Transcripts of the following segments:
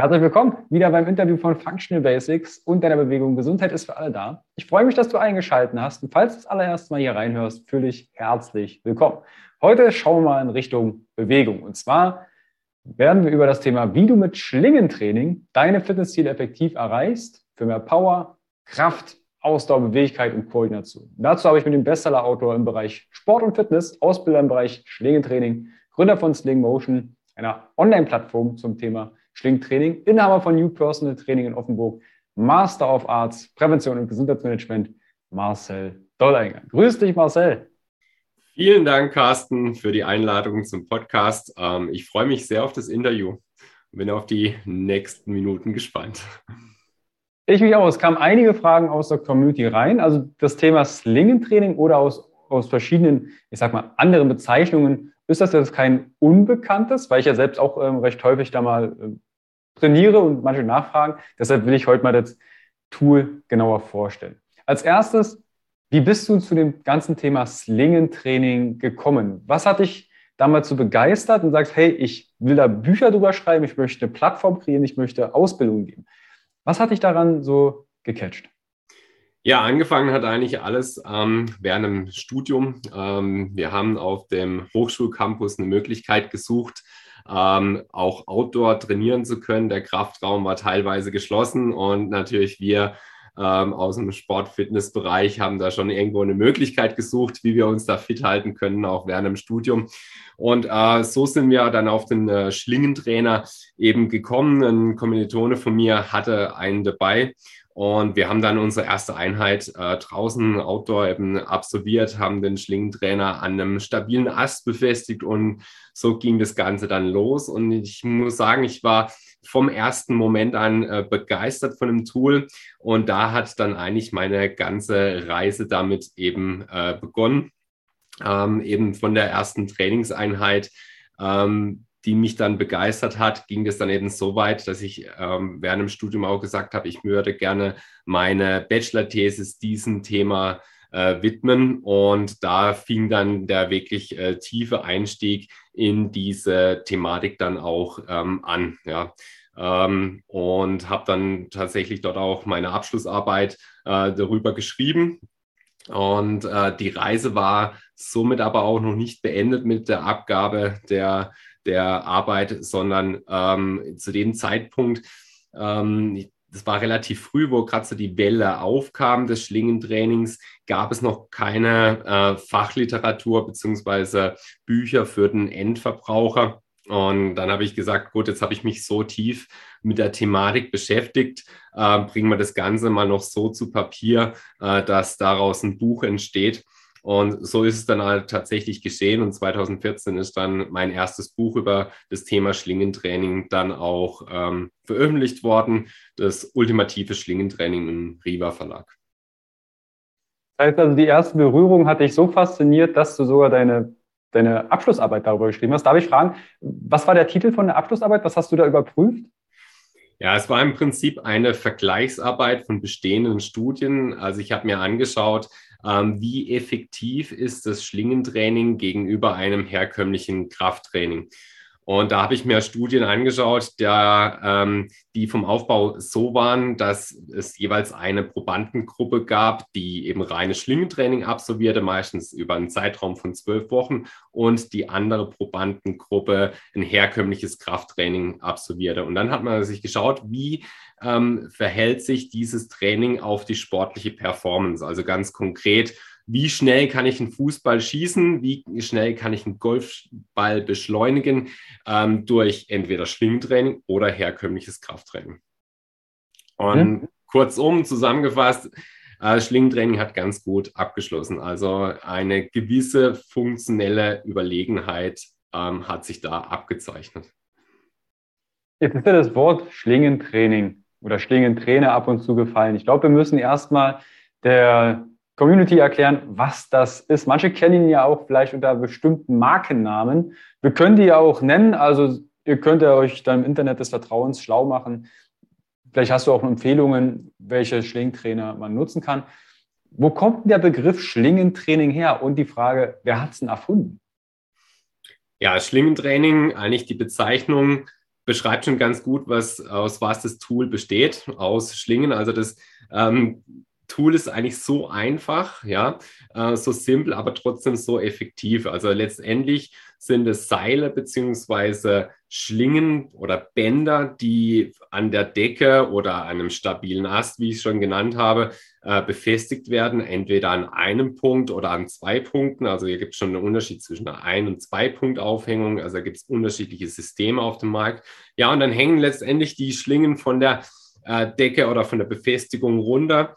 Herzlich willkommen wieder beim Interview von Functional Basics und deiner Bewegung Gesundheit ist für alle da. Ich freue mich, dass du eingeschaltet hast und falls du das allererste Mal hier reinhörst, fühle ich herzlich willkommen. Heute schauen wir mal in Richtung Bewegung und zwar werden wir über das Thema, wie du mit Schlingentraining deine Fitnessziele effektiv erreichst, für mehr Power, Kraft, Ausdauer, Beweglichkeit und Koordination. Dazu habe ich mit dem Bestseller-Autor im Bereich Sport und Fitness, Ausbilder im Bereich Schlingentraining, Gründer von Sling Motion, einer Online-Plattform zum Thema Schlingtraining, Inhaber von New Personal Training in Offenburg, Master of Arts, Prävention und Gesundheitsmanagement, Marcel Dollinger. Grüß dich, Marcel. Vielen Dank, Carsten, für die Einladung zum Podcast. Ähm, ich freue mich sehr auf das Interview und bin auf die nächsten Minuten gespannt. Ich mich auch. Es kamen einige Fragen aus der Community rein. Also das Thema Slingentraining oder aus, aus verschiedenen, ich sag mal, anderen Bezeichnungen ist das jetzt kein Unbekanntes, weil ich ja selbst auch ähm, recht häufig da mal äh, trainiere und manche nachfragen. Deshalb will ich heute mal das Tool genauer vorstellen. Als erstes, wie bist du zu dem ganzen Thema Slingentraining gekommen? Was hat dich damals so begeistert und sagst, hey, ich will da Bücher drüber schreiben, ich möchte eine Plattform kreieren, ich möchte Ausbildung geben. Was hat dich daran so gecatcht? Ja, angefangen hat eigentlich alles ähm, während dem Studium. Ähm, wir haben auf dem Hochschulcampus eine Möglichkeit gesucht, ähm, auch Outdoor trainieren zu können. Der Kraftraum war teilweise geschlossen und natürlich wir ähm, aus dem Sport-Fitness-Bereich haben da schon irgendwo eine Möglichkeit gesucht, wie wir uns da fit halten können, auch während dem Studium. Und äh, so sind wir dann auf den äh, Schlingentrainer eben gekommen. Ein Kommilitone von mir hatte einen dabei und wir haben dann unsere erste Einheit äh, draußen Outdoor eben absolviert, haben den Schlingentrainer an einem stabilen Ast befestigt und so ging das Ganze dann los. Und ich muss sagen, ich war vom ersten Moment an äh, begeistert von dem Tool und da hat dann eigentlich meine ganze Reise damit eben äh, begonnen. Ähm, eben von der ersten Trainingseinheit ähm, die mich dann begeistert hat, ging es dann eben so weit, dass ich ähm, während dem Studium auch gesagt habe, ich würde gerne meine Bachelor-Thesis diesem Thema äh, widmen. Und da fing dann der wirklich äh, tiefe Einstieg in diese Thematik dann auch ähm, an. Ja. Ähm, und habe dann tatsächlich dort auch meine Abschlussarbeit äh, darüber geschrieben. Und äh, die Reise war somit aber auch noch nicht beendet mit der Abgabe der der Arbeit, sondern ähm, zu dem Zeitpunkt, ähm, das war relativ früh, wo gerade so die Welle aufkam des Schlingentrainings, gab es noch keine äh, Fachliteratur beziehungsweise Bücher für den Endverbraucher. Und dann habe ich gesagt, gut, jetzt habe ich mich so tief mit der Thematik beschäftigt, äh, bringen wir das Ganze mal noch so zu Papier, äh, dass daraus ein Buch entsteht. Und so ist es dann halt tatsächlich geschehen. Und 2014 ist dann mein erstes Buch über das Thema Schlingentraining dann auch ähm, veröffentlicht worden. Das ultimative Schlingentraining im Riva Verlag. Das heißt also, die erste Berührung hat dich so fasziniert, dass du sogar deine, deine Abschlussarbeit darüber geschrieben hast. Darf ich fragen, was war der Titel von der Abschlussarbeit? Was hast du da überprüft? Ja, es war im Prinzip eine Vergleichsarbeit von bestehenden Studien. Also ich habe mir angeschaut, ähm, wie effektiv ist das Schlingentraining gegenüber einem herkömmlichen Krafttraining. Und da habe ich mir Studien angeschaut, der, ähm, die vom Aufbau so waren, dass es jeweils eine Probandengruppe gab, die eben reines Schlingentraining absolvierte, meistens über einen Zeitraum von zwölf Wochen, und die andere Probandengruppe ein herkömmliches Krafttraining absolvierte. Und dann hat man sich geschaut, wie ähm, verhält sich dieses Training auf die sportliche Performance. Also ganz konkret, wie schnell kann ich einen Fußball schießen, wie schnell kann ich einen Golfball beschleunigen ähm, durch entweder Schlingentraining oder herkömmliches Krafttraining. Und mhm. kurzum zusammengefasst, äh, Schlingentraining hat ganz gut abgeschlossen. Also eine gewisse funktionelle Überlegenheit ähm, hat sich da abgezeichnet. Jetzt ist ja das Wort Schlingentraining oder Schlingentrainer ab und zu gefallen. Ich glaube, wir müssen erstmal der Community erklären, was das ist. Manche kennen ihn ja auch vielleicht unter bestimmten Markennamen. Wir können die ja auch nennen. Also ihr könnt ja euch dann im Internet des Vertrauens schlau machen. Vielleicht hast du auch Empfehlungen, welche Schlingentrainer man nutzen kann. Wo kommt der Begriff Schlingentraining her? Und die Frage, wer hat es denn erfunden? Ja, Schlingentraining, eigentlich die Bezeichnung beschreibt schon ganz gut, was aus was das Tool besteht, aus Schlingen. Also das ähm, Tool ist eigentlich so einfach, ja, äh, so simpel, aber trotzdem so effektiv. Also letztendlich sind es Seile beziehungsweise Schlingen oder Bänder, die an der Decke oder an einem stabilen Ast, wie ich es schon genannt habe, äh, befestigt werden, entweder an einem Punkt oder an zwei Punkten. Also hier gibt es schon einen Unterschied zwischen einer Ein- und Zwei-Punkt-Aufhängung. Also gibt es unterschiedliche Systeme auf dem Markt. Ja, und dann hängen letztendlich die Schlingen von der äh, Decke oder von der Befestigung runter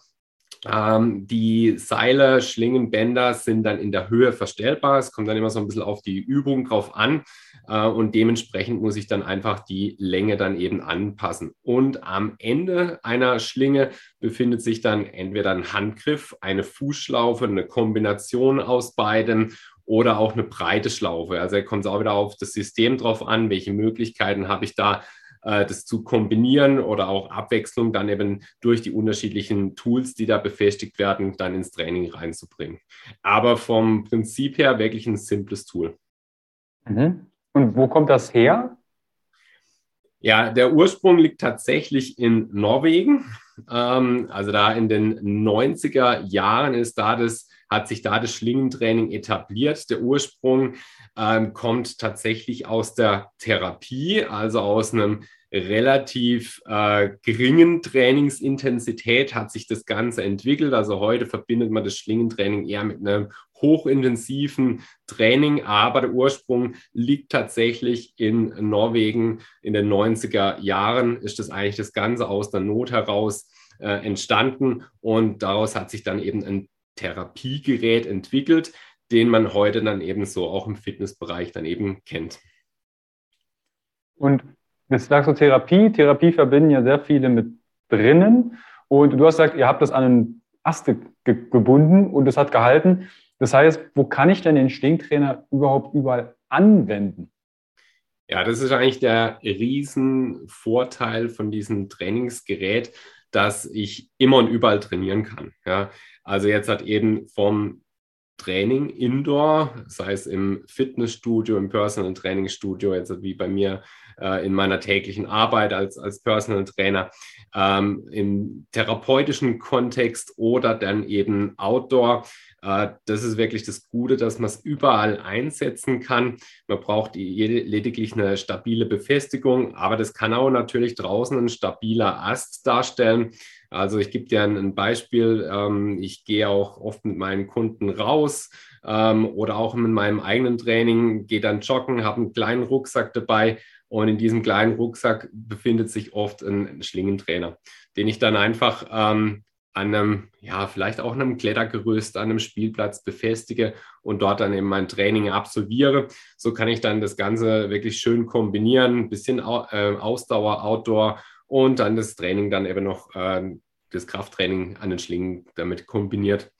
ähm, die Seile, Schlingen, Bänder sind dann in der Höhe verstellbar. Es kommt dann immer so ein bisschen auf die Übung drauf an äh, und dementsprechend muss ich dann einfach die Länge dann eben anpassen. Und am Ende einer Schlinge befindet sich dann entweder ein Handgriff, eine Fußschlaufe, eine Kombination aus beiden oder auch eine breite Schlaufe. Also kommt es auch wieder auf das System drauf an, welche Möglichkeiten habe ich da äh, das zu kombinieren oder auch Abwechslung dann eben durch die unterschiedlichen Tools, die da befestigt werden, dann ins Training reinzubringen. Aber vom Prinzip her wirklich ein simples Tool. Mhm. Und wo kommt das her? Ja, der Ursprung liegt tatsächlich in Norwegen. Ähm, also da in den 90er Jahren ist da das, hat sich da das Schlingentraining etabliert. Der Ursprung ähm, kommt tatsächlich aus der Therapie, also aus einem relativ äh, geringen Trainingsintensität hat sich das Ganze entwickelt. Also heute verbindet man das Schlingentraining eher mit einem hochintensiven Training, aber der Ursprung liegt tatsächlich in Norwegen. In den 90er Jahren ist das eigentlich das Ganze aus der Not heraus äh, entstanden und daraus hat sich dann eben ein Therapiegerät entwickelt, den man heute dann eben so auch im Fitnessbereich dann eben kennt. Und jetzt sagst du Therapie. Therapie verbinden ja sehr viele mit drinnen. Und du hast gesagt, ihr habt das an einen Ast ge gebunden und es hat gehalten. Das heißt, wo kann ich denn den Stinktrainer überhaupt überall anwenden? Ja, das ist eigentlich der Riesenvorteil von diesem Trainingsgerät, dass ich immer und überall trainieren kann. Ja, also jetzt hat eben vom Training indoor, sei es im Fitnessstudio, im Personal Training Studio, jetzt wie bei mir äh, in meiner täglichen Arbeit als, als Personal Trainer, ähm, im therapeutischen Kontext oder dann eben Outdoor. Äh, das ist wirklich das Gute, dass man es überall einsetzen kann. Man braucht lediglich eine stabile Befestigung, aber das kann auch natürlich draußen ein stabiler Ast darstellen. Also ich gebe dir ein, Beispiel. Ähm, ich gehe auch oft mit meinen Kunden raus ähm, oder auch mit meinem eigenen Training, gehe dann joggen, habe einen kleinen Rucksack dabei und in diesem kleinen Rucksack befindet sich oft ein Schlingentrainer, den ich dann einfach ähm, an einem, ja, vielleicht auch einem Klettergerüst, an einem Spielplatz befestige und dort dann eben mein Training absolviere. So kann ich dann das Ganze wirklich schön kombinieren, ein bisschen äh, Ausdauer, Outdoor und dann das Training dann eben noch, äh, das Krafttraining an den Schlingen damit kombiniert.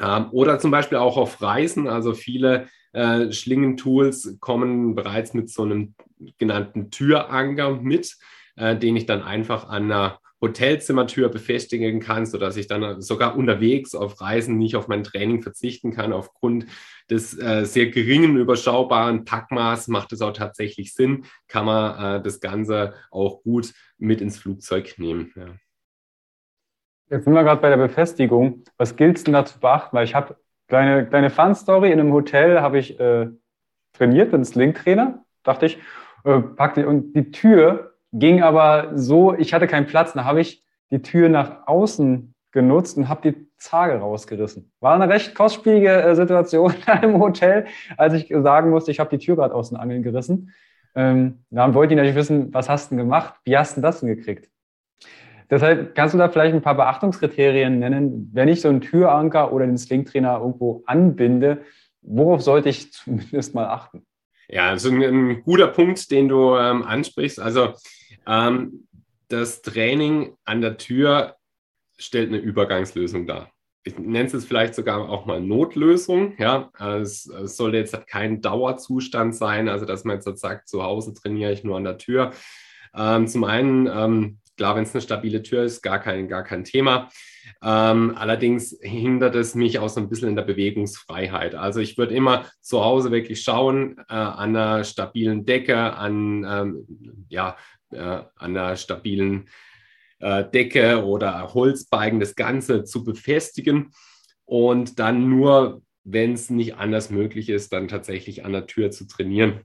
Ähm, oder zum Beispiel auch auf Reisen, also viele äh, Schlingentools kommen bereits mit so einem genannten Türanker mit, äh, den ich dann einfach an einer Hotelzimmertür befestigen kann, sodass ich dann sogar unterwegs auf Reisen nicht auf mein Training verzichten kann. Aufgrund des äh, sehr geringen, überschaubaren Packmaß macht es auch tatsächlich Sinn, kann man äh, das Ganze auch gut mit ins Flugzeug nehmen. Ja. Jetzt sind wir gerade bei der Befestigung. Was gilt es denn da zu beachten? Weil ich habe kleine, kleine Fun-Story. In einem Hotel habe ich äh, trainiert einem Sling-Trainer, dachte ich. Äh, packte, und die Tür ging aber so, ich hatte keinen Platz. Dann habe ich die Tür nach außen genutzt und habe die Zage rausgerissen. War eine recht kostspielige äh, Situation im Hotel, als ich sagen musste, ich habe die Tür gerade aus den Angeln gerissen. Ähm, dann wollte ich natürlich wissen, was hast du denn gemacht? Wie hast du das denn gekriegt? Deshalb kannst du da vielleicht ein paar Beachtungskriterien nennen, wenn ich so einen Türanker oder den Slingtrainer irgendwo anbinde, worauf sollte ich zumindest mal achten? Ja, also ein, ein guter Punkt, den du ähm, ansprichst. Also ähm, das Training an der Tür stellt eine Übergangslösung dar. Ich nenne es jetzt vielleicht sogar auch mal Notlösung. Ja, es, es sollte jetzt kein Dauerzustand sein, also dass man jetzt sagt, zu Hause trainiere ich nur an der Tür. Ähm, zum einen ähm, Klar, wenn es eine stabile Tür ist, gar kein, gar kein Thema. Ähm, allerdings hindert es mich auch so ein bisschen in der Bewegungsfreiheit. Also ich würde immer zu Hause wirklich schauen, äh, an einer stabilen Decke, an, ähm, ja, äh, an einer stabilen äh, Decke oder Holzbalken das Ganze zu befestigen und dann nur, wenn es nicht anders möglich ist, dann tatsächlich an der Tür zu trainieren.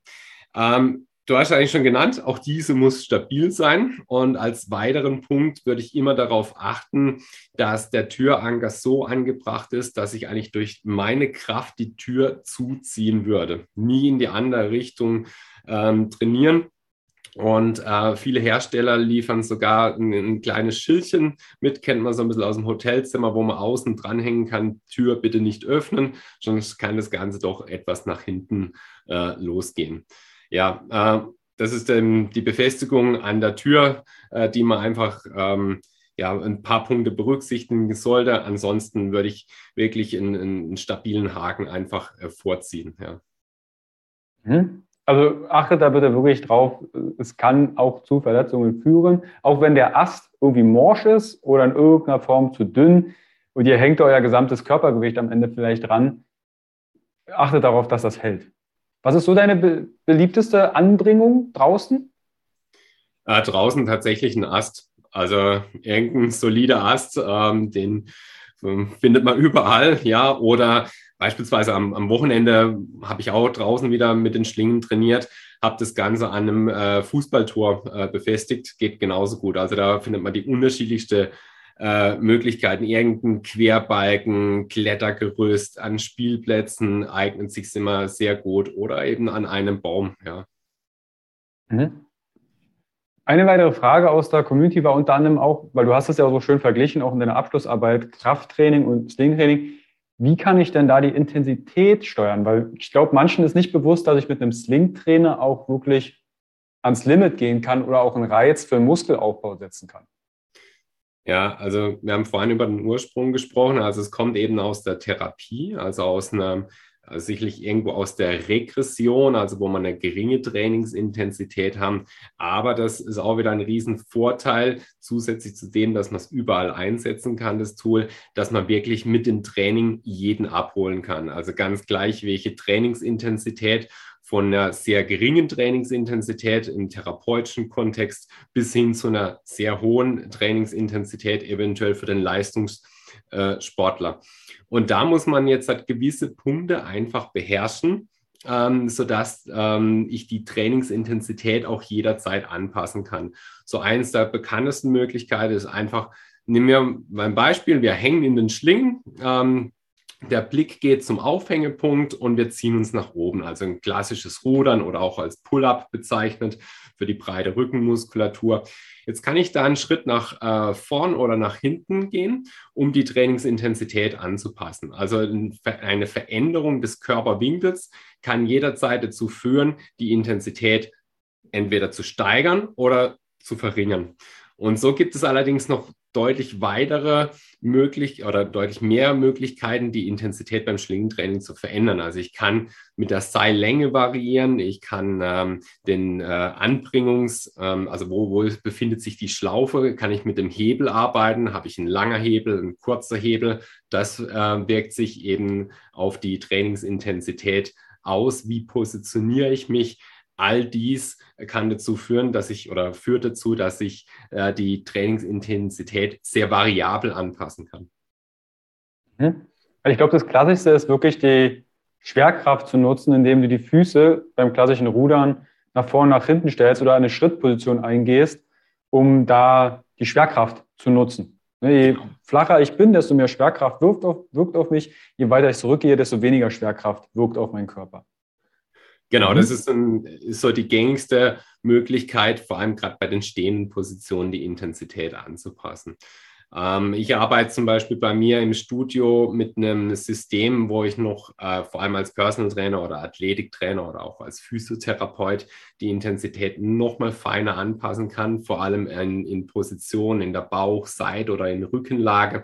Ähm, Du hast eigentlich schon genannt, auch diese muss stabil sein. Und als weiteren Punkt würde ich immer darauf achten, dass der Türanker so angebracht ist, dass ich eigentlich durch meine Kraft die Tür zuziehen würde. Nie in die andere Richtung ähm, trainieren. Und äh, viele Hersteller liefern sogar ein, ein, kleines Schildchen mit, kennt man so ein bisschen aus dem Hotelzimmer, wo man außen dranhängen kann, Tür bitte nicht öffnen, sonst kann das Ganze doch etwas nach hinten äh, losgehen. Ja, äh, das ist ähm, die Befestigung an der Tür, äh, die man einfach ähm, ja, ein paar Punkte berücksichtigen sollte. Ansonsten würde ich wirklich einen, einen stabilen Haken einfach äh, vorziehen. Ja. Mhm. Also achtet da bitte wirklich drauf, es kann auch zu Verletzungen führen, auch wenn der Ast irgendwie morsch ist oder in irgendeiner Form zu dünn und ihr hängt euer gesamtes Körpergewicht am Ende vielleicht dran. Achtet darauf, dass das hält. Was ist so deine be beliebteste Anbringung draußen? Äh, draußen tatsächlich ein Ast. Also irgendein solider Ast, ähm, den ähm, findet man überall, ja. Oder beispielsweise am, am Wochenende habe ich auch draußen wieder mit den Schlingen trainiert, habe das Ganze an einem äh, Fußballtor äh, befestigt, geht genauso gut. Also da findet man die unterschiedlichste äh, Möglichkeiten. Irgendein Querbalken, Klettergerüst an Spielplätzen eignet sich immer sehr gut oder eben an einem Baum. Ja. Mhm. Eine weitere Frage aus der Community war unter anderem auch, weil du hast es ja so schön verglichen, auch in deiner Abschlussarbeit, Krafttraining und Slingtraining. Wie kann ich denn da die Intensität steuern? Weil ich glaube, manchen ist nicht bewusst, dass ich mit einem Slingtrainer auch wirklich ans Limit gehen kann oder auch einen Reiz für den Muskelaufbau setzen kann. Ja, also wir haben vorhin über den Ursprung gesprochen. Also es kommt eben aus der Therapie, also aus einer also sicherlich irgendwo aus der Regression, also wo man eine geringe Trainingsintensität haben. Aber das ist auch wieder ein Riesenvorteil, zusätzlich zu dem, dass man es überall einsetzen kann, das Tool, dass man wirklich mit dem Training jeden abholen kann. Also ganz gleich, welche Trainingsintensität von einer sehr geringen Trainingsintensität im therapeutischen Kontext bis hin zu einer sehr hohen Trainingsintensität, eventuell für den Leistungssportler. Und da muss man jetzt halt gewisse Punkte einfach beherrschen, ähm, sodass ähm, ich die Trainingsintensität auch jederzeit anpassen kann. So eins der bekanntesten Möglichkeiten ist einfach, nehmen wir mein Beispiel, wir hängen in den Schlingen. Ähm, der Blick geht zum Aufhängepunkt und wir ziehen uns nach oben. Also ein klassisches Rudern oder auch als Pull-up bezeichnet für die breite Rückenmuskulatur. Jetzt kann ich da einen Schritt nach äh, vorn oder nach hinten gehen, um die Trainingsintensität anzupassen. Also eine Veränderung des Körperwinkels kann jederzeit dazu führen, die Intensität entweder zu steigern oder zu verringern. Und so gibt es allerdings noch deutlich weitere möglich oder deutlich mehr Möglichkeiten, die Intensität beim Schlingentraining zu verändern. Also ich kann mit der Seillänge variieren, ich kann ähm, den äh, Anbringungs, ähm, also wo, wo befindet sich die Schlaufe, kann ich mit dem Hebel arbeiten, habe ich einen langer Hebel, ein kurzer Hebel. Das äh, wirkt sich eben auf die Trainingsintensität aus. Wie positioniere ich mich? All dies kann dazu führen, dass ich oder führt dazu, dass ich äh, die Trainingsintensität sehr variabel anpassen kann. Mhm. Ich glaube, das Klassischste ist wirklich die Schwerkraft zu nutzen, indem du die Füße beim klassischen Rudern nach vorne, nach hinten stellst oder eine Schrittposition eingehst, um da die Schwerkraft zu nutzen. Ne, je genau. flacher ich bin, desto mehr Schwerkraft wirkt auf, wirkt auf mich. Je weiter ich zurückgehe, desto weniger Schwerkraft wirkt auf meinen Körper. Genau, mhm. das ist, ein, ist, so die gängigste Möglichkeit, vor allem gerade bei den stehenden Positionen die Intensität anzupassen. Ähm, ich arbeite zum Beispiel bei mir im Studio mit einem System, wo ich noch äh, vor allem als Personal Trainer oder Athletiktrainer oder auch als Physiotherapeut die Intensität nochmal feiner anpassen kann, vor allem in, in Positionen in der Bauch-, Seit- oder in Rückenlage.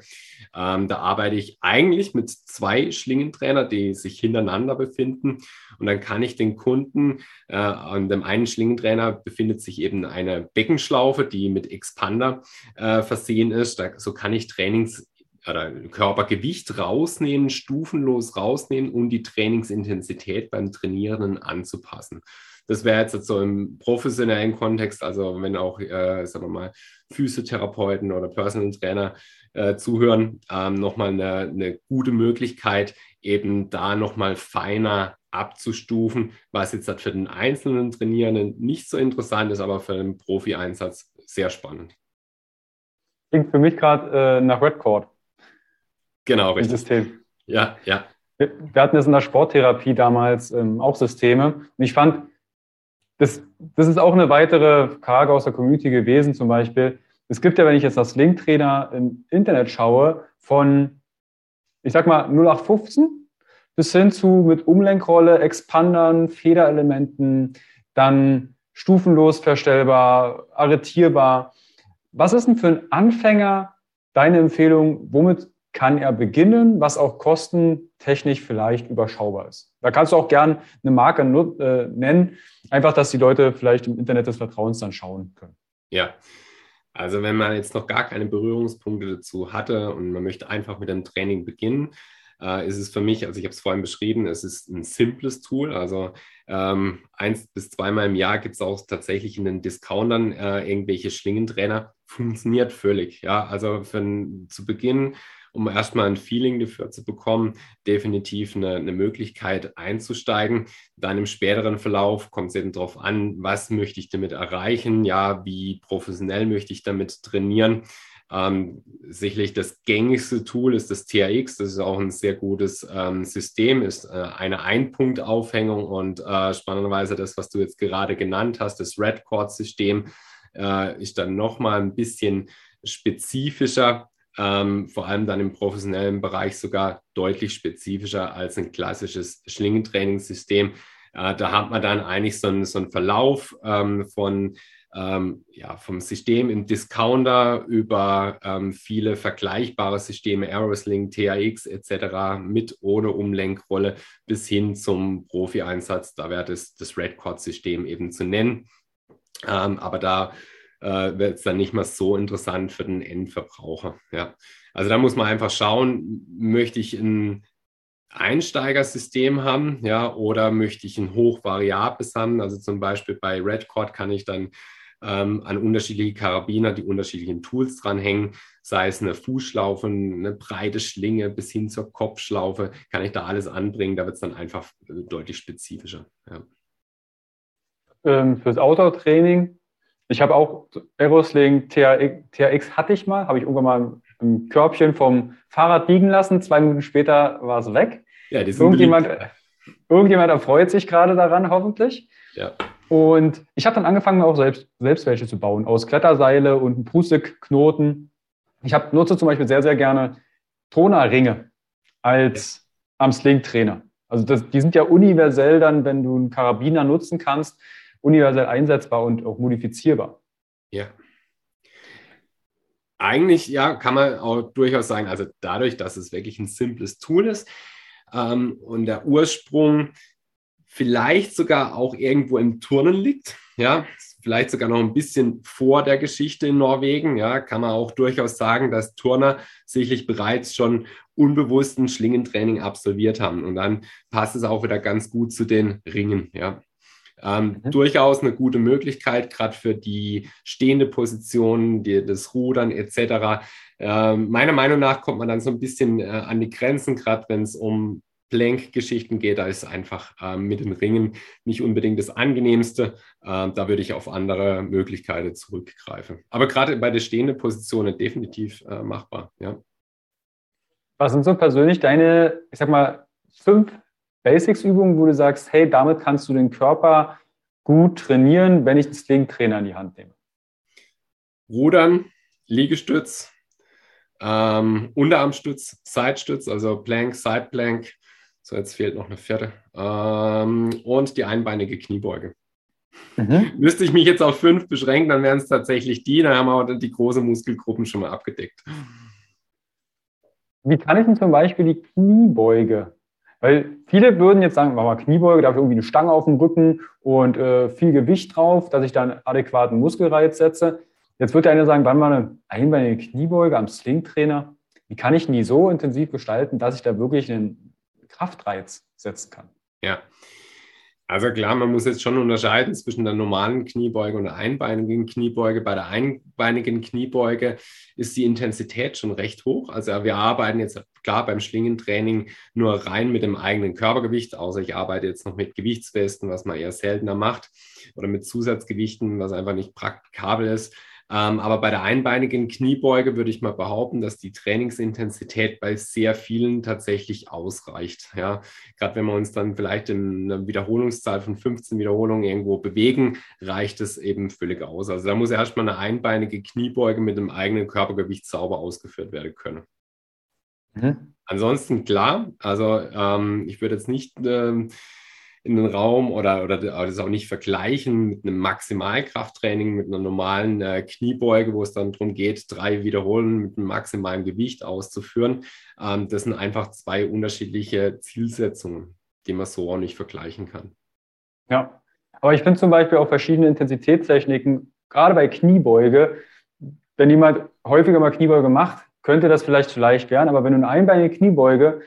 Ähm, da arbeite ich eigentlich mit zwei Schlingentrainer, die sich hintereinander befinden. Und dann kann ich den Kunden, äh, an dem einen Schlingentrainer befindet sich eben eine Beckenschlaufe, die mit Expander äh, versehen ist. Da so kann ich Trainings oder Körpergewicht rausnehmen, stufenlos rausnehmen, um die Trainingsintensität beim Trainieren anzupassen. Das wäre jetzt so im professionellen Kontext, also wenn auch, äh, sagen wir mal, Physiotherapeuten oder Personal Trainer äh, zuhören, ähm, nochmal eine, eine gute Möglichkeit, eben da nochmal feiner abzustufen, was jetzt für den einzelnen Trainierenden nicht so interessant ist, aber für den Profi-Einsatz sehr spannend. Klingt für mich gerade äh, nach Redcord. Genau, richtig. System. Ja, ja. Wir, wir hatten das in der Sporttherapie damals ähm, auch Systeme. Und ich fand, das, das ist auch eine weitere Frage aus der Community gewesen, zum Beispiel. Es gibt ja, wenn ich jetzt das Link-Trainer im Internet schaue, von, ich sag mal, 0815 bis hin zu mit Umlenkrolle, Expandern, Federelementen, dann stufenlos verstellbar, arretierbar. Was ist denn für einen Anfänger deine Empfehlung? Womit kann er beginnen, was auch kostentechnisch vielleicht überschaubar ist? Da kannst du auch gern eine Marke äh, nennen, einfach, dass die Leute vielleicht im Internet des Vertrauens dann schauen können. Ja. Also wenn man jetzt noch gar keine Berührungspunkte dazu hatte und man möchte einfach mit dem Training beginnen, äh, ist es für mich, also ich habe es vorhin beschrieben, es ist ein simples Tool. Also ähm, eins bis zweimal im Jahr gibt es auch tatsächlich in den Discountern äh, irgendwelche Schlingentrainer. Funktioniert völlig. Ja, also für, zu Beginn um erstmal ein Feeling dafür zu bekommen, definitiv eine, eine, Möglichkeit einzusteigen. Dann im späteren Verlauf kommt es eben darauf an, was möchte ich damit erreichen, ja, wie professionell möchte ich damit trainieren. Ähm, sicherlich das gängigste Tool ist das TRX. Das ist auch ein sehr gutes ähm, System, ist äh, eine Einpunktaufhängung und äh, spannenderweise das, was du jetzt gerade genannt hast, das Red Cord System, äh, ist dann nochmal ein bisschen spezifischer, ähm, vor allem dann im professionellen Bereich sogar deutlich spezifischer als ein klassisches Schlingentrainingssystem. Äh, da hat man dann eigentlich so einen, so einen Verlauf ähm, von ähm, ja, vom System im Discounter über ähm, viele vergleichbare Systeme, Aerosling, TAX etc. mit ohne Umlenkrolle bis hin zum Profi-Einsatz. Da wäre das, das Red Cord-System eben zu nennen. Ähm, aber da äh, wird es dann nicht mehr so interessant für den Endverbraucher. Ja. Also da muss man einfach schauen, möchte ich ein Einsteigersystem haben, ja, oder möchte ich ein hochvariables haben? Also zum Beispiel bei Redcord kann ich dann ähm, an unterschiedliche Karabiner, die unterschiedlichen Tools dranhängen, sei es eine Fußschlaufe, eine breite Schlinge bis hin zur Kopfschlaufe, kann ich da alles anbringen. Da wird es dann einfach äh, deutlich spezifischer. Ja. Ähm, fürs Outdoor-Training, ich habe auch Aerosling THX, hatte ich mal, habe ich irgendwann mal im Körbchen vom Fahrrad liegen lassen. Zwei Minuten später war es weg. Ja, die sind irgendjemand, irgendjemand erfreut sich gerade daran, hoffentlich. Ja. Und ich habe dann angefangen, auch selbst, selbst welche zu bauen, aus Kletterseile und Prustikknoten. Ich hab, nutze zum Beispiel sehr, sehr gerne Tonerringe als am Sling-Trainer. Also das, die sind ja universell dann, wenn du einen Karabiner nutzen kannst, universell einsetzbar und auch modifizierbar. Ja. eigentlich, ja, kann man auch durchaus sagen, also dadurch, dass es wirklich ein simples Tool ist ähm, und der Ursprung vielleicht sogar auch irgendwo im Turnen liegt, ja, vielleicht sogar noch ein bisschen vor der Geschichte in Norwegen, ja, kann man auch durchaus sagen, dass Turner sicherlich bereits schon unbewussten Schlingentraining absolviert haben und dann passt es auch wieder ganz gut zu den Ringen, ja. Ähm, mhm. Durchaus eine gute Möglichkeit, gerade für die stehende Position, die, das Rudern etc. Ähm, meiner Meinung nach kommt man dann so ein bisschen äh, an die Grenzen, gerade wenn es um Plank-Geschichten geht, da ist einfach äh, mit den Ringen nicht unbedingt das angenehmste. Äh, da würde ich auf andere Möglichkeiten zurückgreifen. Aber gerade bei der stehenden Position definitiv äh, machbar. Ja. Was sind so persönlich deine, ich sag mal, fünf Basics-Übungen, wo du sagst, hey, damit kannst du den Körper gut trainieren, wenn ich einen Sling-Trainer in die Hand nehme? Rudern, Liegestütz, ähm, Unterarmstütz, Sidestütz, also Plank, Side Plank. So, jetzt fehlt noch eine vierte. Ähm, und die einbeinige Kniebeuge. Mhm. Müsste ich mich jetzt auf fünf beschränken, dann wären es tatsächlich die. Dann haben wir auch die großen Muskelgruppen schon mal abgedeckt. Wie kann ich denn zum Beispiel die Kniebeuge weil viele würden jetzt sagen, mach mal Kniebeuge, da habe ich irgendwie eine Stange auf dem Rücken und äh, viel Gewicht drauf, dass ich dann adäquaten Muskelreiz setze. Jetzt wird der eine sagen, wann mal eine einbeinige Kniebeuge am Slingtrainer, wie kann ich die so intensiv gestalten, dass ich da wirklich einen Kraftreiz setzen kann? Ja, also klar, man muss jetzt schon unterscheiden zwischen der normalen Kniebeuge und der einbeinigen Kniebeuge. Bei der einbeinigen Kniebeuge ist die Intensität schon recht hoch. Also wir arbeiten jetzt klar beim Schlingentraining nur rein mit dem eigenen Körpergewicht, außer ich arbeite jetzt noch mit Gewichtswesten, was man eher seltener macht, oder mit Zusatzgewichten, was einfach nicht praktikabel ist. Ähm, aber bei der einbeinigen Kniebeuge würde ich mal behaupten, dass die Trainingsintensität bei sehr vielen tatsächlich ausreicht. Ja, gerade wenn wir uns dann vielleicht in einer Wiederholungszahl von 15 Wiederholungen irgendwo bewegen, reicht es eben völlig aus. Also da muss erstmal eine einbeinige Kniebeuge mit dem eigenen Körpergewicht sauber ausgeführt werden können. Mhm. Ansonsten klar, also ähm, ich würde jetzt nicht ähm, in den Raum oder, oder das auch nicht vergleichen mit einem Maximalkrafttraining, mit einer normalen äh, Kniebeuge, wo es dann darum geht, drei Wiederholungen mit einem maximalen Gewicht auszuführen. Ähm, das sind einfach zwei unterschiedliche Zielsetzungen, die man so auch nicht vergleichen kann. Ja, aber ich finde zum Beispiel auch verschiedene Intensitätstechniken, gerade bei Kniebeuge, wenn jemand häufiger mal Kniebeuge macht, könnte das vielleicht zu leicht werden, aber wenn du eine einbeinige Kniebeuge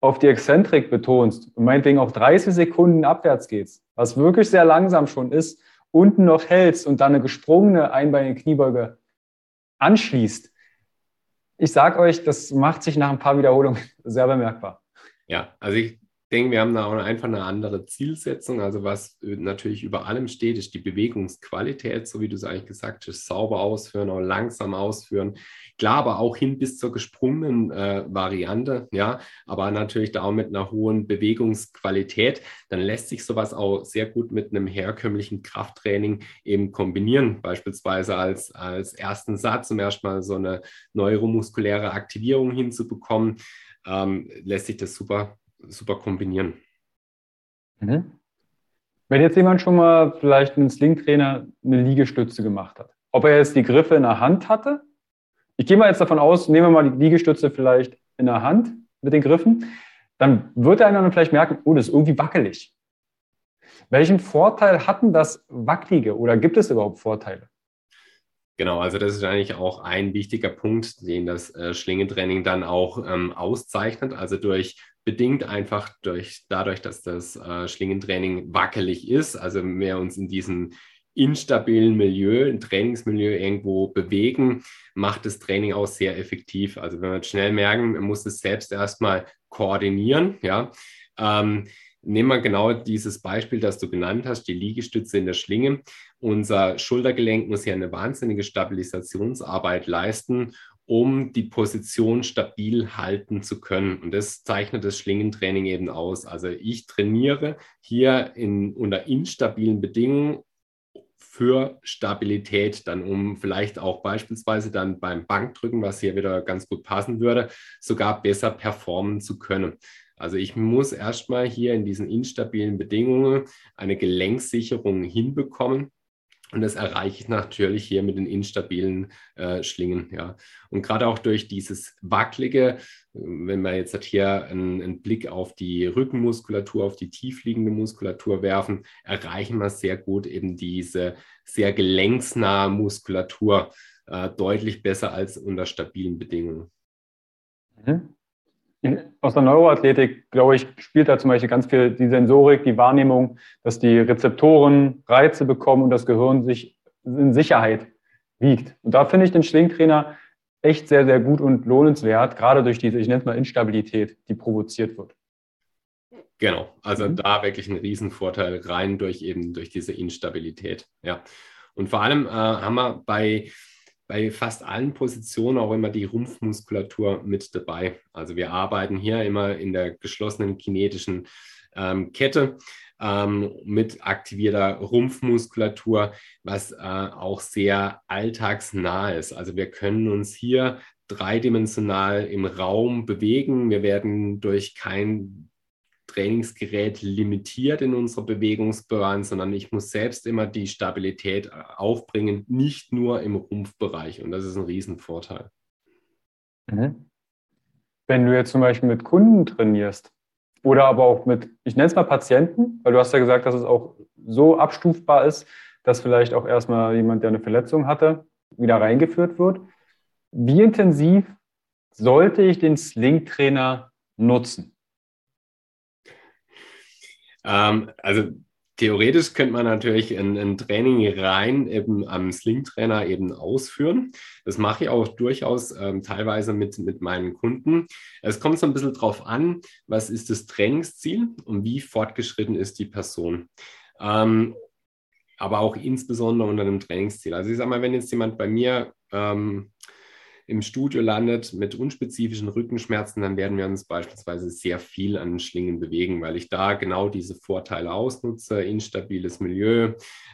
auf die Exzentrik betonst und meinetwegen auf 30 Sekunden abwärts gehst, was wirklich sehr langsam schon ist, unten noch hältst und dann eine gesprungene einbeinige Kniebeuge anschließt, ich sage euch, das macht sich nach ein paar Wiederholungen sehr bemerkbar. Ja, also ich denke, wir haben da auch einfach eine andere Zielsetzung. Also was natürlich über allem steht, ist die Bewegungsqualität, so wie du es eigentlich gesagt hast, sauber ausführen, auch langsam ausführen. Klar, aber auch hin bis zur gesprungenen äh, Variante, ja, aber natürlich da auch mit einer hohen Bewegungsqualität. Dann lässt sich sowas auch sehr gut mit einem herkömmlichen Krafttraining eben kombinieren, beispielsweise als, als ersten Satz, um erstmal so eine neuromuskuläre Aktivierung hinzubekommen. Ähm, lässt sich das super, super kombinieren. Mhm. Wenn jetzt jemand schon mal vielleicht einen Slingtrainer eine Liegestütze gemacht hat, ob er jetzt die Griffe in der Hand hatte ich gehe mal jetzt davon aus, nehmen wir mal die Liegestütze vielleicht in der Hand mit den Griffen, dann wird der eine dann vielleicht merken, oh, das ist irgendwie wackelig. Welchen Vorteil hatten das Wackelige oder gibt es überhaupt Vorteile? Genau, also das ist eigentlich auch ein wichtiger Punkt, den das äh, Schlingentraining dann auch ähm, auszeichnet. Also durch bedingt einfach durch dadurch, dass das äh, Schlingentraining wackelig ist, also wir uns in diesen instabilen Milieu, ein Trainingsmilieu irgendwo bewegen, macht das Training auch sehr effektiv. Also wenn wir schnell merken, man muss es selbst erstmal koordinieren, ja. Ähm, nehmen wir genau dieses Beispiel, das du genannt hast, die Liegestütze in der Schlinge. Unser Schultergelenk muss ja eine wahnsinnige Stabilisationsarbeit leisten, um die Position stabil halten zu können. Und das zeichnet das Schlingentraining eben aus. Also ich trainiere hier in, unter instabilen Bedingungen für Stabilität, dann um vielleicht auch beispielsweise dann beim Bankdrücken, was hier wieder ganz gut passen würde, sogar besser performen zu können. Also ich muss erstmal hier in diesen instabilen Bedingungen eine Gelenksicherung hinbekommen. Und das erreiche ich natürlich hier mit den instabilen äh, Schlingen. Ja. Und gerade auch durch dieses wackelige, wenn wir jetzt hier einen, einen, Blick auf die Rückenmuskulatur, auf die tiefliegende Muskulatur werfen, erreichen wir sehr gut eben diese sehr gelenksnahe Muskulatur äh, deutlich besser als unter stabilen Bedingungen. Mhm. Aus der Neuroathletik, glaube ich, spielt da zum Beispiel ganz viel die Sensorik, die Wahrnehmung, dass die Rezeptoren Reize bekommen und das Gehirn sich in Sicherheit wiegt. Und da finde ich den Schlingtrainer echt sehr, sehr gut und lohnenswert, gerade durch diese, ich nenne es mal Instabilität, die provoziert wird. Genau, also mhm. da wirklich ein Riesenvorteil rein durch eben durch diese Instabilität. Ja. Und vor allem äh, haben wir bei bei fast allen Positionen auch immer die Rumpfmuskulatur mit dabei. Also wir arbeiten hier immer in der geschlossenen kinetischen ähm, Kette ähm, mit aktivierter Rumpfmuskulatur, was äh, auch sehr alltagsnah ist. Also wir können uns hier dreidimensional im Raum bewegen. Wir werden durch kein Trainingsgerät limitiert in unserer Bewegungsbahn, sondern ich muss selbst immer die Stabilität äh, aufbringen, nicht nur im Rumpfbereich. Und das ist ein Riesenvorteil. Mhm. Wenn du jetzt zum Beispiel mit Kunden trainierst oder aber auch mit, ich nenne es mal Patienten, weil du hast ja gesagt, dass es auch so abstufbar ist, dass vielleicht auch erstmal jemand, der eine Verletzung hatte, wieder reingeführt wird. Wie intensiv sollte ich den Sling-Trainer nutzen? Ähm, also theoretisch könnte man natürlich ein, ein, Training rein eben am Sling-Trainer eben ausführen. Das mache ich auch durchaus ähm, teilweise mit, mit meinen Kunden. Es kommt so ein bisschen drauf an, was ist das Trainingsziel und wie fortgeschritten ist die Person. Ähm, aber auch insbesondere unter einem Trainingsziel. Also ich sage mal, wenn jetzt jemand bei mir ähm, im Studio landet mit unspezifischen Rückenschmerzen, dann werden wir uns beispielsweise sehr viel an Schlingen bewegen, weil ich da genau diese Vorteile ausnutze, instabiles Milieu.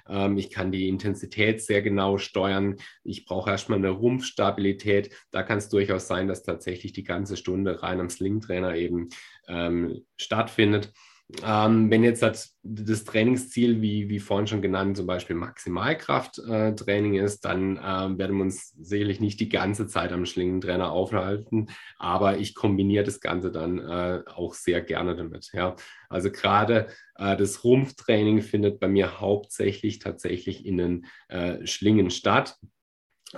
Ähm, ich kann die Intensität sehr genau steuern. Ich brauche erstmal eine Rumpfstabilität. Da kann es durchaus sein, dass tatsächlich die ganze Stunde rein am Slingtrainer eben ähm, stattfindet. Ähm, wenn jetzt das, das Trainingsziel, wie, wie vorhin schon genannt, zum Beispiel Maximalkrafttraining äh, ist, dann äh, werden wir uns sicherlich nicht die ganze Zeit am Schlingentrainer aufhalten, aber ich kombiniere das Ganze dann äh, auch sehr gerne damit. Ja. Also gerade äh, das Rumpftraining findet bei mir hauptsächlich tatsächlich in den äh, Schlingen statt.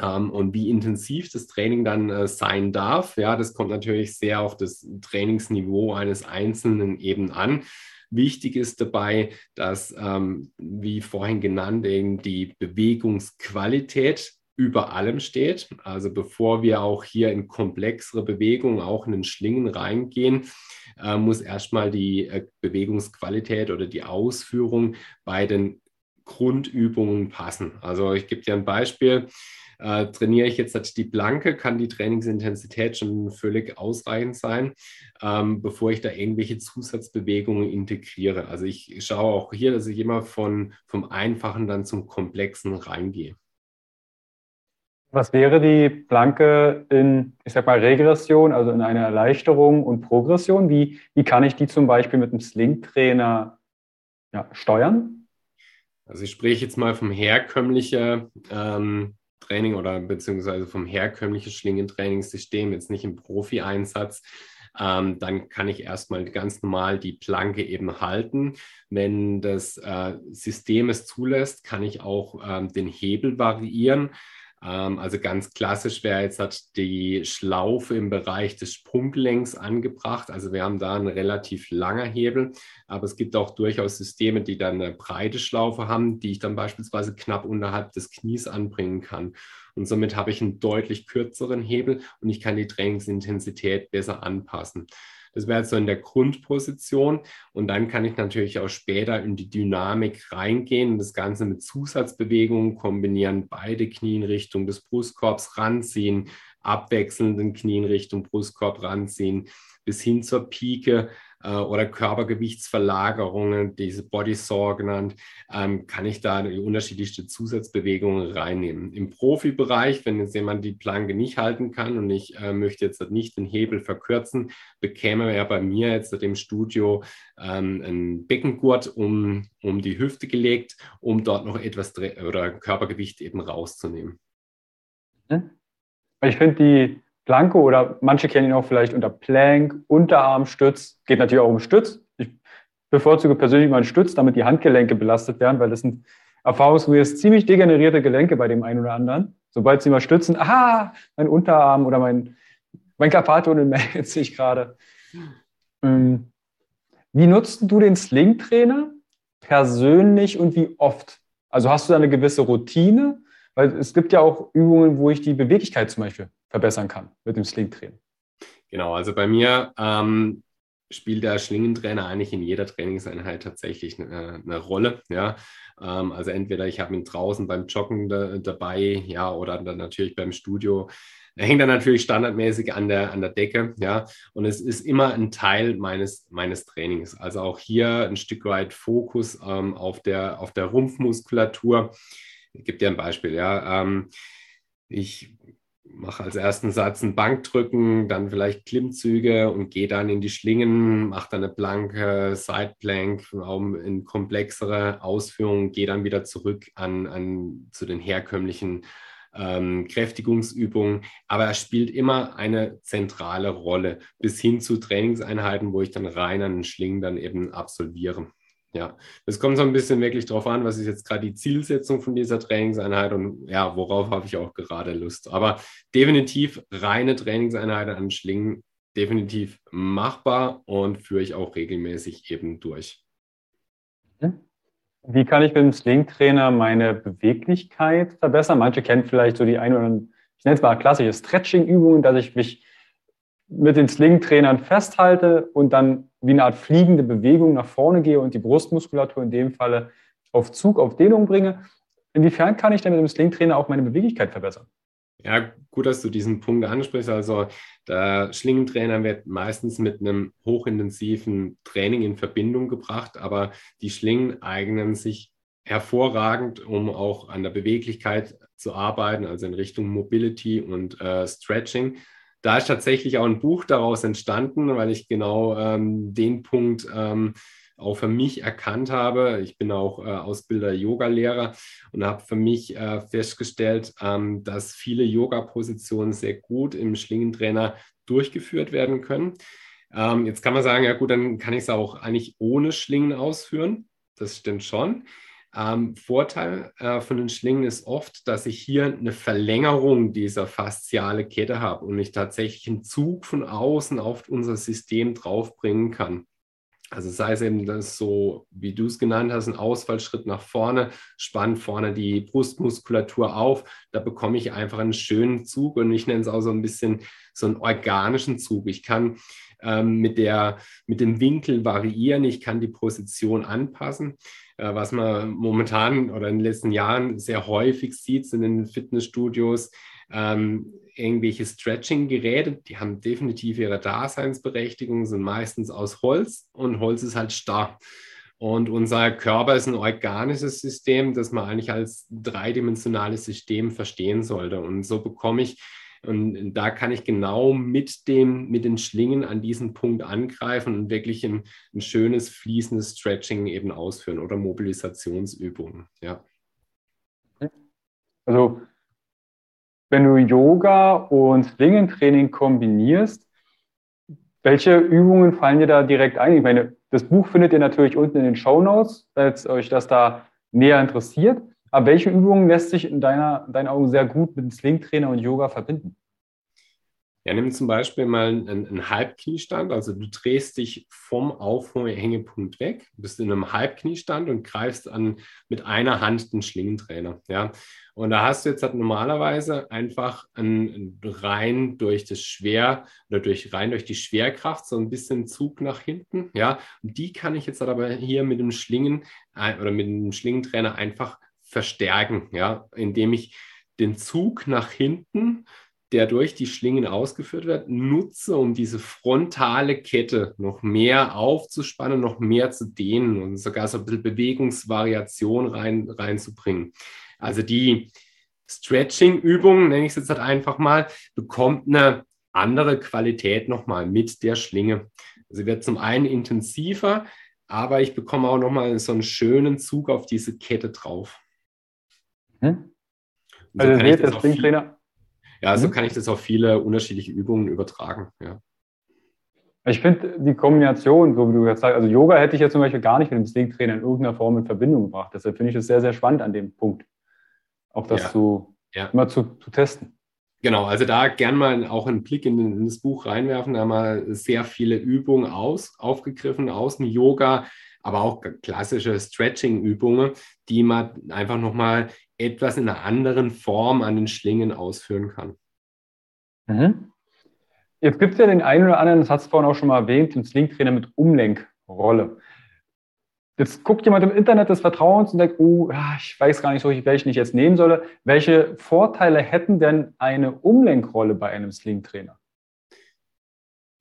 Ähm, und wie intensiv das Training dann äh, sein darf, ja, das kommt natürlich sehr auf das Trainingsniveau eines Einzelnen eben an. Wichtig ist dabei, dass, ähm, wie vorhin genannt, eben die Bewegungsqualität über allem steht. Also bevor wir auch hier in komplexere Bewegungen, auch in den Schlingen reingehen, äh, muss erstmal die äh, Bewegungsqualität oder die Ausführung bei den Grundübungen passen. Also ich gebe dir ein Beispiel. Äh, trainiere ich jetzt halt die Blanke, kann die Trainingsintensität schon völlig ausreichend sein, ähm, bevor ich da irgendwelche Zusatzbewegungen integriere. Also ich schaue auch hier, dass ich immer von, vom Einfachen dann zum Komplexen reingehe. Was wäre die Blanke in, ich sag mal, Regression, also in einer Erleichterung und Progression? Wie, wie kann ich die zum Beispiel mit einem Sling-Trainer ja, steuern? Also ich spreche jetzt mal vom herkömmlichen ähm, Training oder beziehungsweise vom herkömmlichen Schlingentrainingssystem, jetzt nicht im Profi-Einsatz, ähm, dann kann ich erstmal ganz normal die Planke eben halten. Wenn das äh, System es zulässt, kann ich auch ähm, den Hebel variieren. Ähm, also ganz klassisch wäre jetzt hat die Schlaufe im Bereich des Sprunggelenks angebracht. Also wir haben da einen relativ langer Hebel, aber es gibt auch durchaus Systeme, die dann eine breite Schlaufe haben, die ich dann beispielsweise knapp unterhalb des Knies anbringen kann. Und somit habe ich einen deutlich kürzeren Hebel und ich kann die Trainingsintensität besser anpassen. Das wäre so in der Grundposition. Und dann kann ich natürlich auch später in die Dynamik reingehen und das Ganze mit Zusatzbewegungen kombinieren, beide Knie in Richtung des Brustkorbs ranziehen, abwechselnden Knien Richtung Brustkorb ranziehen, bis hin zur Pike oder Körpergewichtsverlagerungen, diese Body Saw genannt, ähm, kann ich da unterschiedlichste Zusatzbewegungen reinnehmen. Im Profibereich, wenn jetzt jemand die Planke nicht halten kann und ich äh, möchte jetzt nicht den Hebel verkürzen, bekäme er bei mir jetzt im Studio ähm, einen Beckengurt um, um die Hüfte gelegt, um dort noch etwas oder Körpergewicht eben rauszunehmen. Ich finde die Planke oder manche kennen ihn auch vielleicht unter Plank, Unterarmstütz. Geht natürlich auch um Stütz. Ich bevorzuge persönlich mal einen Stütz, damit die Handgelenke belastet werden, weil das sind erfahrungsgemäß ziemlich degenerierte Gelenke bei dem einen oder anderen. Sobald sie mal stützen, ah, mein Unterarm oder mein, mein Karpaltunnel meldet sich gerade. Ähm, wie nutzt du den Sling-Trainer persönlich und wie oft? Also hast du da eine gewisse Routine? Weil es gibt ja auch Übungen, wo ich die Beweglichkeit zum Beispiel verbessern kann mit dem Sling-Training. Genau, also bei mir ähm, spielt der Schlingentrainer eigentlich in jeder Trainingseinheit tatsächlich eine, eine Rolle. Ja? Ähm, also entweder ich habe ihn draußen beim Joggen da, dabei, ja, oder dann natürlich beim Studio. Er hängt dann natürlich standardmäßig an der, an der Decke, ja, und es ist immer ein Teil meines, meines Trainings. Also auch hier ein Stück weit Fokus ähm, auf, der, auf der Rumpfmuskulatur. Ich gebe dir ein Beispiel, ja. Ähm, ich mache als ersten Satz ein Bankdrücken, dann vielleicht Klimmzüge und gehe dann in die Schlingen, mache dann eine blanke Sideplank in komplexere Ausführungen, gehe dann wieder zurück an, an zu den herkömmlichen ähm, Kräftigungsübungen. Aber er spielt immer eine zentrale Rolle bis hin zu Trainingseinheiten, wo ich dann rein an den Schlingen dann eben absolviere. Ja, es kommt so ein bisschen wirklich darauf an, was ist jetzt gerade die Zielsetzung von dieser Trainingseinheit und ja, worauf habe ich auch gerade Lust. Aber definitiv reine Trainingseinheiten an Schlingen, definitiv machbar und führe ich auch regelmäßig eben durch. Wie kann ich mit dem Sling-Trainer meine Beweglichkeit verbessern? Manche kennen vielleicht so die ein oder anderen, ich nenne es mal klassische Stretching-Übungen, dass ich mich mit den Sling-Trainern festhalte und dann wie eine Art fliegende Bewegung nach vorne gehe und die Brustmuskulatur in dem Falle auf Zug, auf Dehnung bringe. Inwiefern kann ich denn mit dem Sling-Trainer auch meine Beweglichkeit verbessern? Ja, gut, dass du diesen Punkt ansprichst. Also der Schlingentrainer wird meistens mit einem hochintensiven Training in Verbindung gebracht, aber die Schlingen eignen sich hervorragend, um auch an der Beweglichkeit zu arbeiten, also in Richtung Mobility und äh, Stretching da ist tatsächlich auch ein Buch daraus entstanden, weil ich genau ähm, den Punkt ähm, auch für mich erkannt habe. Ich bin auch äh, Ausbilder Yoga-Lehrer und habe für mich äh, festgestellt, ähm, dass viele Yoga-Positionen sehr gut im Schlingentrainer durchgeführt werden können. Ähm, jetzt kann man sagen, ja gut, dann kann ich es auch eigentlich ohne Schlingen ausführen. Das stimmt schon. Ähm, Vorteil äh, von den Schlingen ist oft, dass ich hier eine Verlängerung dieser fasziale Kette habe und ich tatsächlich einen Zug von außen auf unser System draufbringen kann. Also sei es eben das so, wie du es genannt hast, ein Ausfallschritt nach vorne, spannt vorne die Brustmuskulatur auf. Da bekomme ich einfach einen schönen Zug und ich nenne es auch so ein bisschen so einen organischen Zug. Ich kann ähm, mit, der, mit dem Winkel variieren, ich kann die Position anpassen. Äh, was man momentan oder in den letzten Jahren sehr häufig sieht, sind in den Fitnessstudios ähm, irgendwelche Stretching-Geräte, die haben definitiv ihre Daseinsberechtigung, sind meistens aus Holz und Holz ist halt starr. Und unser Körper ist ein organisches System, das man eigentlich als dreidimensionales System verstehen sollte. Und so bekomme ich und da kann ich genau mit, dem, mit den Schlingen an diesen Punkt angreifen und wirklich ein, ein schönes, fließendes Stretching eben ausführen oder Mobilisationsübungen. Ja. Also, wenn du Yoga und Schlingentraining kombinierst, welche Übungen fallen dir da direkt ein? Ich meine, das Buch findet ihr natürlich unten in den Show Notes, falls euch das da näher interessiert. Aber welche Übungen lässt sich in deiner, deinen Augen sehr gut mit dem Slingtrainer und Yoga verbinden? Ja, nimm zum Beispiel mal einen, einen Halbkniestand. Also du drehst dich vom Aufhängepunkt weg, bist in einem Halbkniestand und greifst an mit einer Hand den Schlingentrainer. Ja, und da hast du jetzt halt normalerweise einfach ein, rein durch das Schwer oder durch rein durch die Schwerkraft so ein bisschen Zug nach hinten. Ja, und die kann ich jetzt halt aber hier mit dem Schlingen äh, oder mit dem Schlingentrainer einfach verstärken, ja, indem ich den Zug nach hinten der durch die Schlingen ausgeführt wird, nutze, um diese frontale Kette noch mehr aufzuspannen, noch mehr zu dehnen und sogar so ein bisschen Bewegungsvariation rein, reinzubringen. Also die Stretching-Übung, nenne ich es jetzt halt einfach mal, bekommt eine andere Qualität nochmal mit der Schlinge. Sie wird zum einen intensiver, aber ich bekomme auch nochmal so einen schönen Zug auf diese Kette drauf. Hm? Also, so seht, das Trainer. Ja, so mhm. kann ich das auf viele unterschiedliche Übungen übertragen. Ja. Ich finde die Kombination, so wie du jetzt sagst, also Yoga hätte ich jetzt zum Beispiel gar nicht mit dem Slingtrainer in irgendeiner Form in Verbindung gebracht. Deshalb finde ich es sehr, sehr spannend an dem Punkt. Auch das ja. zu, ja. immer zu, zu testen. Genau, also da gern mal auch einen Blick in, in, das Buch reinwerfen. Da haben wir sehr viele Übungen aus, aufgegriffen aus dem Yoga, aber auch klassische Stretching-Übungen, die man einfach nochmal etwas in einer anderen Form an den Schlingen ausführen kann. Mhm. Jetzt gibt es ja den einen oder anderen, das hast du vorhin auch schon mal erwähnt, den Slingtrainer mit Umlenkrolle. Jetzt guckt jemand im Internet des Vertrauens und denkt, oh, ich weiß gar nicht so, welchen ich jetzt nehmen solle. Welche Vorteile hätten denn eine Umlenkrolle bei einem Sling-Trainer?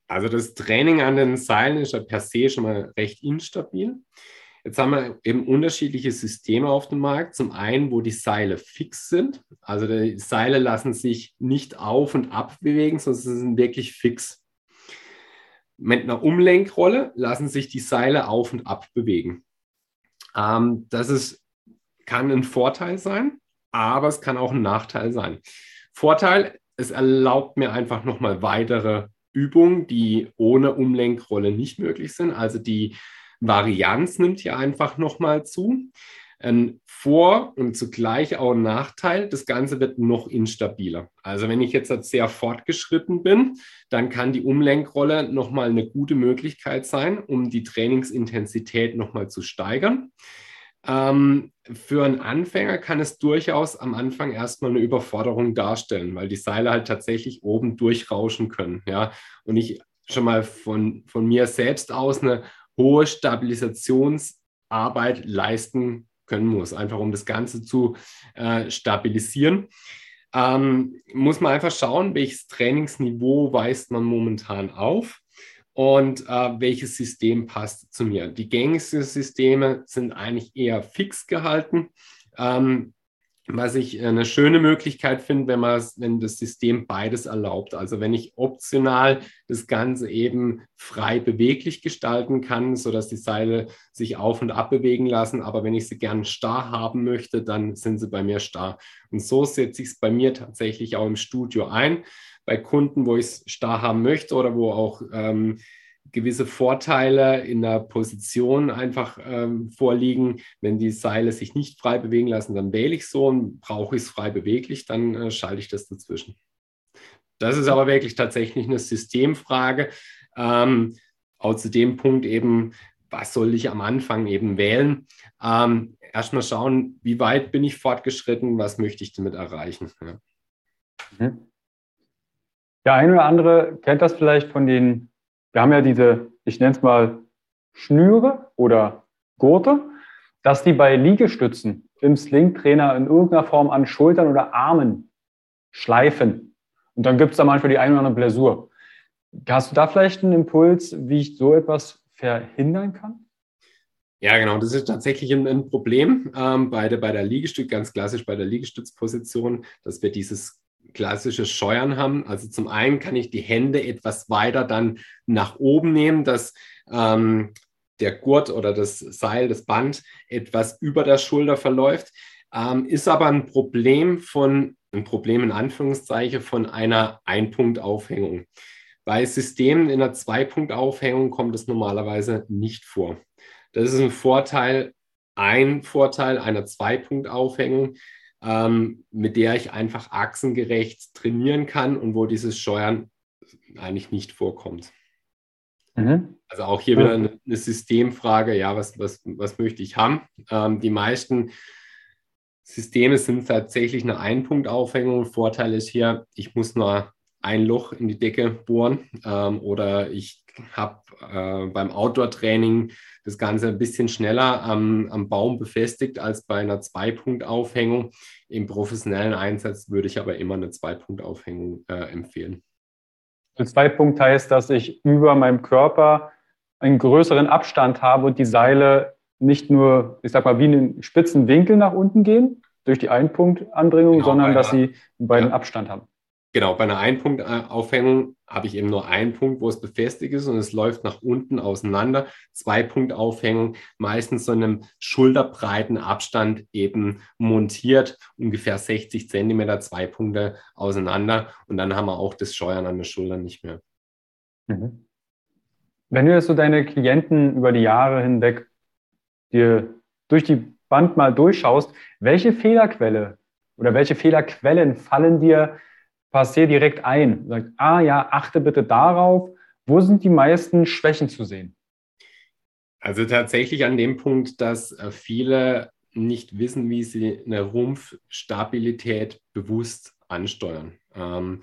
Also das Training an den Seilen ist ja per se schon mal recht instabil. Jetzt haben wir eben unterschiedliche Systeme auf dem Markt. Zum einen, wo die Seile fix sind. Also die Seile lassen sich nicht auf und ab bewegen, sondern sie sind wirklich fix. Mit einer Umlenkrolle lassen sich die Seile auf und ab bewegen. Ähm, das ist, kann ein Vorteil sein, aber es kann auch ein Nachteil sein. Vorteil, es erlaubt mir einfach nochmal weitere Übungen, die ohne Umlenkrolle nicht möglich sind. Also die Varianz nimmt hier einfach nochmal zu. Ein Vor- und zugleich auch ein Nachteil, das Ganze wird noch instabiler. Also wenn ich jetzt sehr fortgeschritten bin, dann kann die Umlenkrolle nochmal eine gute Möglichkeit sein, um die Trainingsintensität nochmal zu steigern. Ähm, für einen Anfänger kann es durchaus am Anfang erstmal eine Überforderung darstellen, weil die Seile halt tatsächlich oben durchrauschen können. Ja? Und ich schon mal von, von mir selbst aus eine hohe Stabilisationsarbeit leisten können muss, einfach um das Ganze zu äh, stabilisieren. Ähm, muss man einfach schauen, welches Trainingsniveau weist man momentan auf und äh, welches System passt zu mir. Die gängigsten Systeme sind eigentlich eher fix gehalten. Ähm, was ich eine schöne Möglichkeit finde, wenn man wenn das System beides erlaubt. Also wenn ich optional das Ganze eben frei beweglich gestalten kann, sodass die Seile sich auf und ab bewegen lassen. Aber wenn ich sie gern starr haben möchte, dann sind sie bei mir starr. Und so setze ich es bei mir tatsächlich auch im Studio ein. Bei Kunden, wo ich es starr haben möchte oder wo auch ähm, gewisse Vorteile in der Position einfach ähm, vorliegen. Wenn die Seile sich nicht frei bewegen lassen, dann wähle ich so und brauche ich es frei beweglich, dann äh, schalte ich das dazwischen. Das ist aber wirklich tatsächlich eine Systemfrage. Ähm, auch zu dem Punkt eben, was soll ich am Anfang eben wählen? Ähm, Erstmal schauen, wie weit bin ich fortgeschritten, was möchte ich damit erreichen. Ja. Mhm. Der eine oder andere kennt das vielleicht von den wir haben ja diese, ich nenne es mal Schnüre oder Gurte, dass die bei Liegestützen im Slingtrainer in irgendeiner Form an Schultern oder Armen schleifen. Und dann gibt es da manchmal die eine oder andere Blessur. Hast du da vielleicht einen Impuls, wie ich so etwas verhindern kann? Ja, genau. Das ist tatsächlich ein, ein Problem ähm, bei, der, bei der Liegestütz, ganz klassisch bei der Liegestützposition, dass wir dieses klassisches Scheuern haben. Also zum einen kann ich die Hände etwas weiter dann nach oben nehmen, dass ähm, der Gurt oder das Seil, das Band etwas über der Schulter verläuft. Ähm, ist aber ein Problem von, ein Problem in Anführungszeichen von einer Einpunktaufhängung. Bei Systemen in einer Zweipunktaufhängung kommt es normalerweise nicht vor. Das ist ein Vorteil, ein Vorteil einer Zweipunktaufhängung ähm, mit der ich einfach achsengerecht trainieren kann und wo dieses Steuern eigentlich nicht vorkommt. Mhm. Also auch hier wieder eine, eine, Systemfrage, ja, was, was, was möchte ich haben? Ähm, die meisten Systeme sind tatsächlich eine Einpunktaufhängung. Vorteil ist hier, ich muss nur ein Loch in die Decke bohren ähm, oder ich habe äh, beim Outdoor-Training das Ganze ein bisschen schneller am, am Baum befestigt als bei einer Zwei-Punkt-Aufhängung. Im professionellen Einsatz würde ich aber immer eine Zwei-Punkt-Aufhängung äh, empfehlen. Der Zwei-Punkt heißt, dass ich über meinem Körper einen größeren Abstand habe und die Seile nicht nur, ich sag mal, wie einen spitzen Winkel nach unten gehen durch die Einpunktanbringung, genau, sondern dass sie beiden ja. Abstand haben. Genau, bei einer Einpunktaufhängung habe ich eben nur einen Punkt, wo es befestigt ist und es läuft nach unten auseinander. Zwei Punkt Aufhängung, meistens so einem schulterbreiten Abstand eben montiert, ungefähr 60 Zentimeter, zwei Punkte auseinander und dann haben wir auch das Scheuern an der Schulter nicht mehr. Mhm. Wenn du jetzt so deine Klienten über die Jahre hinweg dir durch die Band mal durchschaust, welche Fehlerquelle oder welche Fehlerquellen fallen dir passiert direkt ein. Sagt, ah ja, achte bitte darauf. Wo sind die meisten Schwächen zu sehen? Also tatsächlich an dem Punkt, dass äh, viele nicht wissen, wie sie eine Rumpfstabilität bewusst ansteuern. Ähm,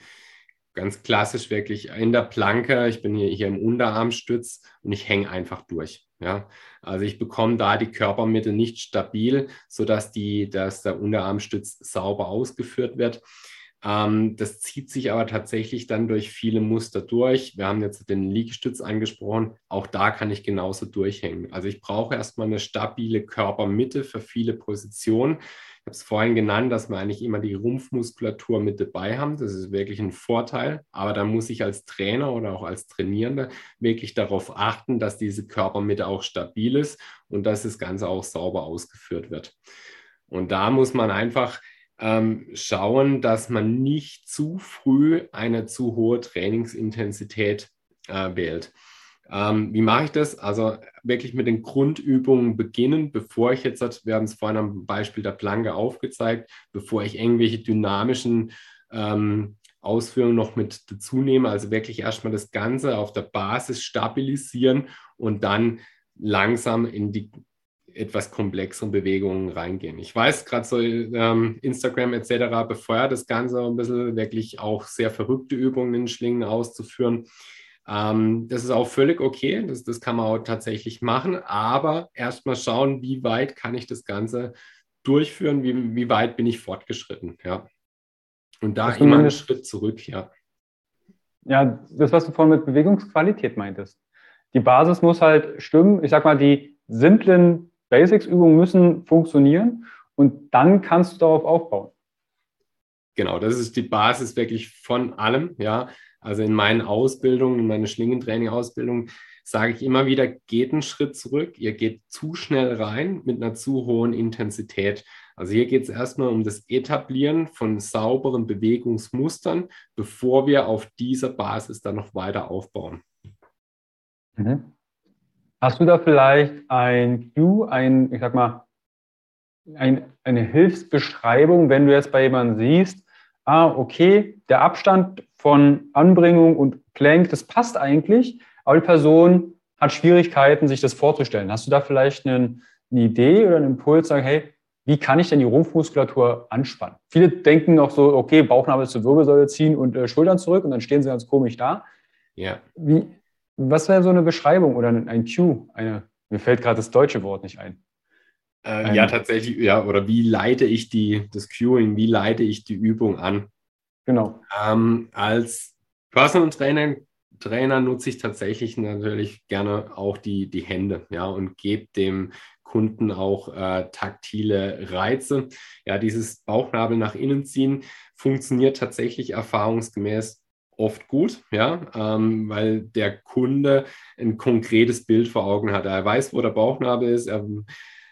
ganz klassisch wirklich in der Planke, ich bin hier, hier im Unterarmstütz und ich hänge einfach durch. Ja? Also ich bekomme da die Körpermitte nicht stabil, sodass die, dass der Unterarmstütz sauber ausgeführt wird. Ähm, das zieht sich aber tatsächlich dann durch viele Muster durch. Wir haben jetzt den Liegestütz angesprochen. Auch da kann ich genauso durchhängen. Also ich brauche erstmal eine stabile Körpermitte für viele Positionen. Ich habe es vorhin genannt, dass wir eigentlich immer die Rumpfmuskulatur mit dabei haben. Das ist wirklich ein Vorteil. Aber da muss ich als Trainer oder auch als Trainierender wirklich darauf achten, dass diese Körpermitte auch stabil ist und dass das Ganze auch sauber ausgeführt wird. Und da muss man einfach ähm, schauen, dass man nicht zu früh eine zu hohe Trainingsintensität äh, wählt. Ähm, wie mache ich das? Also wirklich mit den Grundübungen beginnen, bevor ich jetzt, wir haben es vorhin am Beispiel der Planke aufgezeigt, bevor ich irgendwelche dynamischen ähm, Ausführungen noch mit dazu nehme. Also wirklich erstmal das Ganze auf der Basis stabilisieren und dann langsam in die etwas komplexeren Bewegungen reingehen. Ich weiß, gerade so ähm, Instagram etc. befeuert das Ganze ein bisschen, wirklich auch sehr verrückte Übungen in Schlingen auszuführen. Ähm, das ist auch völlig okay, das, das kann man auch tatsächlich machen, aber erstmal schauen, wie weit kann ich das Ganze durchführen, wie, wie weit bin ich fortgeschritten, ja. Und da immer einen Schritt zurück, ja. Ja, das, was du vorhin mit Bewegungsqualität meintest. Die Basis muss halt stimmen. Ich sag mal, die simplen Basics-Übungen müssen funktionieren und dann kannst du darauf aufbauen. Genau, das ist die Basis wirklich von allem. Ja, also in meinen Ausbildungen, in meiner Schlingentraining-Ausbildung sage ich immer wieder, geht einen Schritt zurück. Ihr geht zu schnell rein mit einer zu hohen Intensität. Also hier geht es erstmal um das Etablieren von sauberen Bewegungsmustern, bevor wir auf dieser Basis dann noch weiter aufbauen. Mhm. Hast du da vielleicht ein Cue, ein, ich sag mal, ein, eine Hilfsbeschreibung, wenn du jetzt bei jemandem siehst, ah, okay, der Abstand von Anbringung und Plank, das passt eigentlich, aber die Person hat Schwierigkeiten, sich das vorzustellen. Hast du da vielleicht eine, eine Idee oder einen Impuls, sagen, hey, wie kann ich denn die Rumpfmuskulatur anspannen? Viele denken noch so, okay, Bauchnabel zur Wirbelsäule ziehen und äh, Schultern zurück und dann stehen sie ganz komisch da. Ja. Wie, was wäre so eine Beschreibung oder ein Cue? Eine, mir fällt gerade das deutsche Wort nicht ein. Äh, ja, tatsächlich, ja, oder wie leite ich die, das Cueing, wie leite ich die Übung an? Genau. Ähm, als Personal Trainer, Trainer nutze ich tatsächlich natürlich gerne auch die, die Hände, ja, und gebe dem Kunden auch äh, taktile Reize. Ja, dieses Bauchnabel nach innen ziehen funktioniert tatsächlich erfahrungsgemäß oft gut, ja, ähm, weil der Kunde ein konkretes Bild vor Augen hat. Er weiß, wo der Bauchnabel ist, er,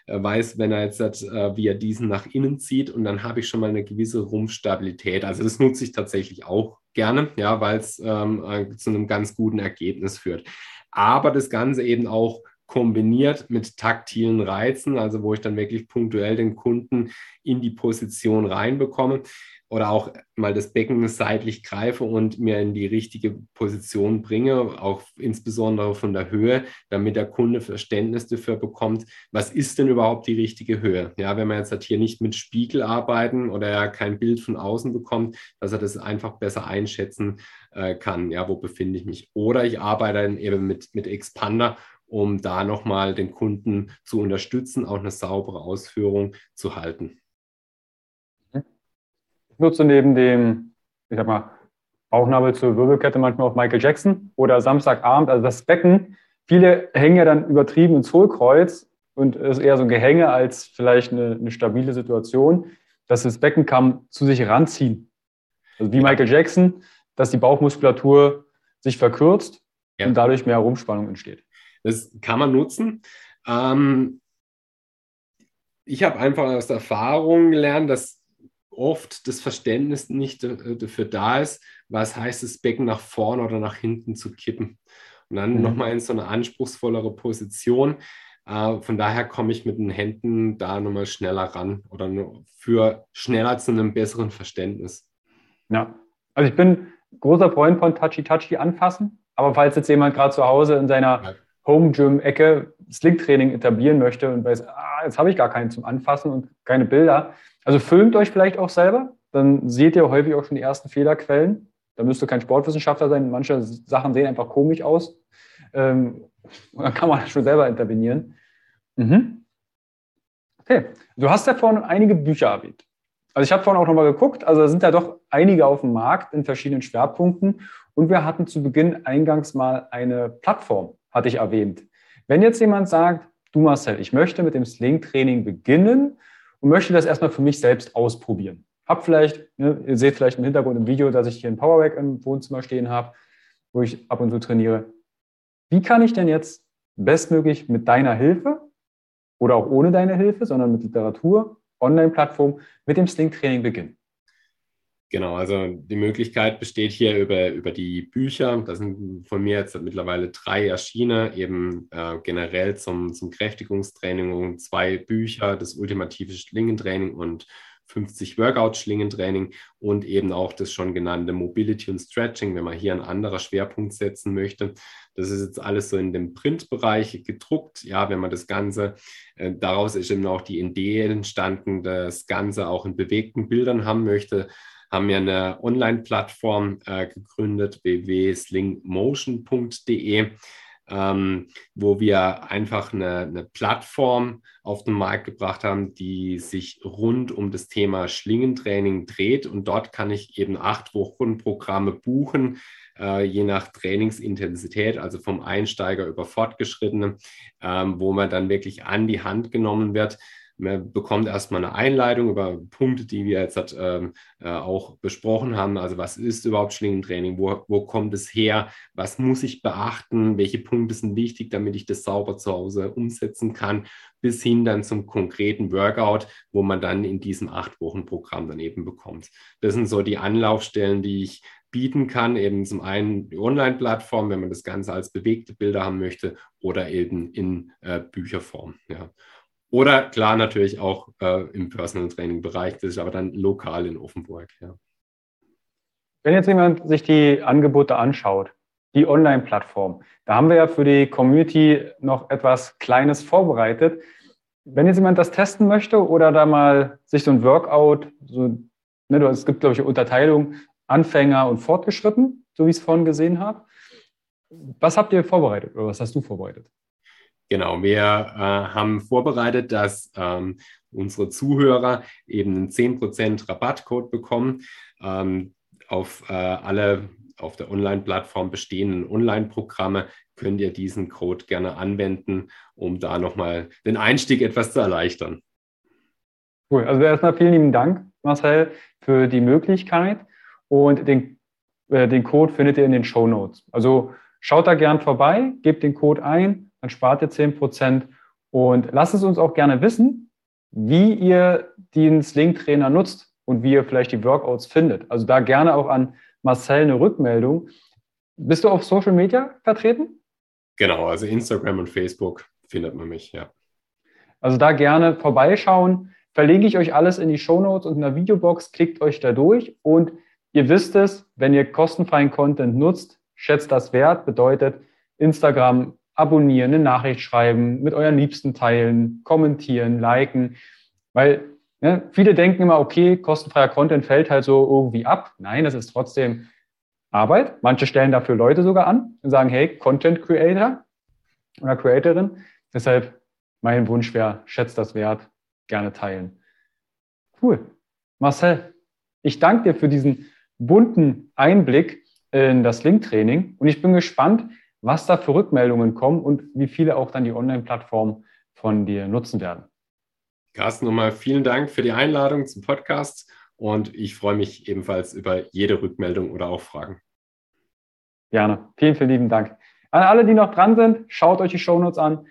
er weiß, wenn er jetzt hat, äh, wie er diesen nach innen zieht und dann habe ich schon mal eine gewisse Rumpfstabilität. Also das nutze ich tatsächlich auch gerne, ja, weil es ähm, äh, zu einem ganz guten Ergebnis führt. Aber das Ganze eben auch kombiniert mit taktilen Reizen, also wo ich dann wirklich punktuell den Kunden in die Position reinbekomme oder auch mal das Becken seitlich greife und mir in die richtige Position bringe, auch insbesondere von der Höhe, damit der Kunde Verständnis dafür bekommt, was ist denn überhaupt die richtige Höhe? Ja, wenn man jetzt halt hier nicht mit Spiegel arbeiten oder er kein Bild von außen bekommt, dass er das einfach besser einschätzen äh, kann. Ja, wo befinde ich mich? Oder ich arbeite dann eben mit, mit Expander, um da nochmal den Kunden zu unterstützen, auch eine saubere Ausführung zu halten nutze neben dem, ich sag mal, Bauchnabel zur Wirbelkette manchmal auch Michael Jackson oder Samstagabend, also das Becken. Viele hängen ja dann übertrieben ins Hohlkreuz und es ist eher so ein Gehänge als vielleicht eine, eine stabile Situation, dass das Becken kann zu sich ranziehen. Also wie Michael Jackson, dass die Bauchmuskulatur sich verkürzt ja. und dadurch mehr Rumspannung entsteht. Das kann man nutzen. Ähm, ich habe einfach aus Erfahrung gelernt, dass oft das Verständnis nicht äh, dafür da ist, was heißt das Becken nach vorne oder nach hinten zu kippen. Und dann mhm. nochmal in so eine anspruchsvollere Position. Äh, von daher komme ich mit den Händen da nochmal schneller ran oder für schneller zu einem besseren Verständnis. Ja, also ich bin großer Freund von Touchy-Touchy anfassen, aber falls jetzt jemand gerade zu Hause in seiner ja. Home-Gym-Ecke Sling-Training etablieren möchte und weiß, ah, jetzt habe ich gar keinen zum Anfassen und keine Bilder, also filmt euch vielleicht auch selber, dann seht ihr häufig auch schon die ersten Fehlerquellen. Da müsst ihr kein Sportwissenschaftler sein. Manche Sachen sehen einfach komisch aus. Ähm, dann kann man schon selber intervenieren. Mhm. Okay, du hast ja vorhin einige Bücher erwähnt. Also ich habe vorhin auch nochmal geguckt, also da sind ja doch einige auf dem Markt in verschiedenen Schwerpunkten. Und wir hatten zu Beginn eingangs mal eine Plattform, hatte ich erwähnt. Wenn jetzt jemand sagt, du Marcel, ich möchte mit dem Sling-Training beginnen, und möchte das erstmal für mich selbst ausprobieren. Hab vielleicht, ne, ihr seht vielleicht im Hintergrund im Video, dass ich hier ein Powerrack im Wohnzimmer stehen habe, wo ich ab und zu trainiere. Wie kann ich denn jetzt bestmöglich mit deiner Hilfe oder auch ohne deine Hilfe, sondern mit Literatur, Online-Plattform, mit dem Sling-Training beginnen? Genau, also die Möglichkeit besteht hier über, über die Bücher. Da sind von mir jetzt mittlerweile drei erschienen, eben äh, generell zum, zum Kräftigungstraining und zwei Bücher, das ultimative Schlingentraining und 50 Workout-Schlingentraining und eben auch das schon genannte Mobility und Stretching, wenn man hier einen anderen Schwerpunkt setzen möchte. Das ist jetzt alles so in dem Printbereich gedruckt. Ja, wenn man das Ganze, äh, daraus ist eben auch die Idee entstanden, das Ganze auch in bewegten Bildern haben möchte haben wir eine Online-Plattform äh, gegründet, www.slingmotion.de, ähm, wo wir einfach eine, eine, Plattform auf den Markt gebracht haben, die sich rund um das Thema Schlingentraining dreht. Und dort kann ich eben acht Wochen Programme buchen, äh, je nach Trainingsintensität, also vom Einsteiger über Fortgeschrittene, ähm, wo man dann wirklich an die Hand genommen wird man bekommt erstmal eine Einleitung über Punkte, die wir jetzt ähm, äh, auch besprochen haben. Also was ist überhaupt Schlingentraining? Wo, wo kommt es her? Was muss ich beachten? Welche Punkte sind wichtig, damit ich das sauber zu Hause umsetzen kann? Bis hin dann zum konkreten Workout, wo man dann in diesem acht Wochen Programm dann eben bekommt. Das sind so die Anlaufstellen, die ich bieten kann. Eben zum einen die Online-Plattform, wenn man das Ganze als bewegte Bilder haben möchte, oder eben in äh, Bücherform. Ja. Oder klar natürlich auch äh, im Personal Training Bereich, das ist aber dann lokal in Offenburg. Ja. Wenn jetzt jemand sich die Angebote anschaut, die Online-Plattform, da haben wir ja für die Community noch etwas Kleines vorbereitet. Wenn jetzt jemand das testen möchte oder da mal sich so ein Workout, so, ne, es gibt, glaube ich, eine Unterteilung Anfänger und Fortgeschritten, so wie ich es vorhin gesehen habe. Was habt ihr vorbereitet oder was hast du vorbereitet? Genau, wir äh, haben vorbereitet, dass ähm, unsere Zuhörer eben einen 10% Rabattcode bekommen ähm, auf äh, alle auf der Online-Plattform bestehenden Online-Programme könnt ihr diesen Code gerne anwenden, um da nochmal den Einstieg etwas zu erleichtern. Cool, also erstmal vielen lieben Dank, Marcel, für die Möglichkeit und den, äh, den Code findet ihr in den Show Notes. Also schaut da gern vorbei, gebt den Code ein dann spart ihr 10 Prozent. Und lasst es uns auch gerne wissen, wie ihr den Sling-Trainer nutzt und wie ihr vielleicht die Workouts findet. Also da gerne auch an Marcel eine Rückmeldung. Bist du auf Social Media vertreten? Genau, also Instagram und Facebook findet man mich, ja. Also da gerne vorbeischauen. Verlinke ich euch alles in die Shownotes und in der Videobox. Klickt euch da durch und ihr wisst es, wenn ihr kostenfreien Content nutzt, schätzt das wert, bedeutet Instagram abonnieren, eine Nachricht schreiben, mit euren Liebsten teilen, kommentieren, liken, weil ne, viele denken immer, okay, kostenfreier Content fällt halt so irgendwie ab. Nein, das ist trotzdem Arbeit. Manche stellen dafür Leute sogar an und sagen, hey, Content Creator oder Creatorin. Deshalb mein Wunsch wäre, schätzt das wert, gerne teilen. Cool. Marcel, ich danke dir für diesen bunten Einblick in das Link-Training und ich bin gespannt, was da für Rückmeldungen kommen und wie viele auch dann die Online-Plattform von dir nutzen werden. Carsten, nochmal vielen Dank für die Einladung zum Podcast und ich freue mich ebenfalls über jede Rückmeldung oder auch Fragen. Gerne. Vielen, vielen lieben Dank. An alle, die noch dran sind, schaut euch die Shownotes an,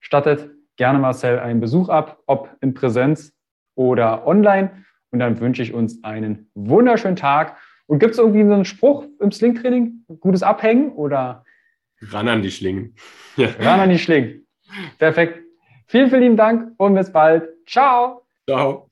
stattet gerne Marcel einen Besuch ab, ob in Präsenz oder online. Und dann wünsche ich uns einen wunderschönen Tag. Und gibt es irgendwie so einen Spruch im Slingtraining? Gutes Abhängen oder? Ran an die Schlingen. Ja. Ran an die Schlingen. Perfekt. Vielen, vielen lieben Dank und bis bald. Ciao. Ciao.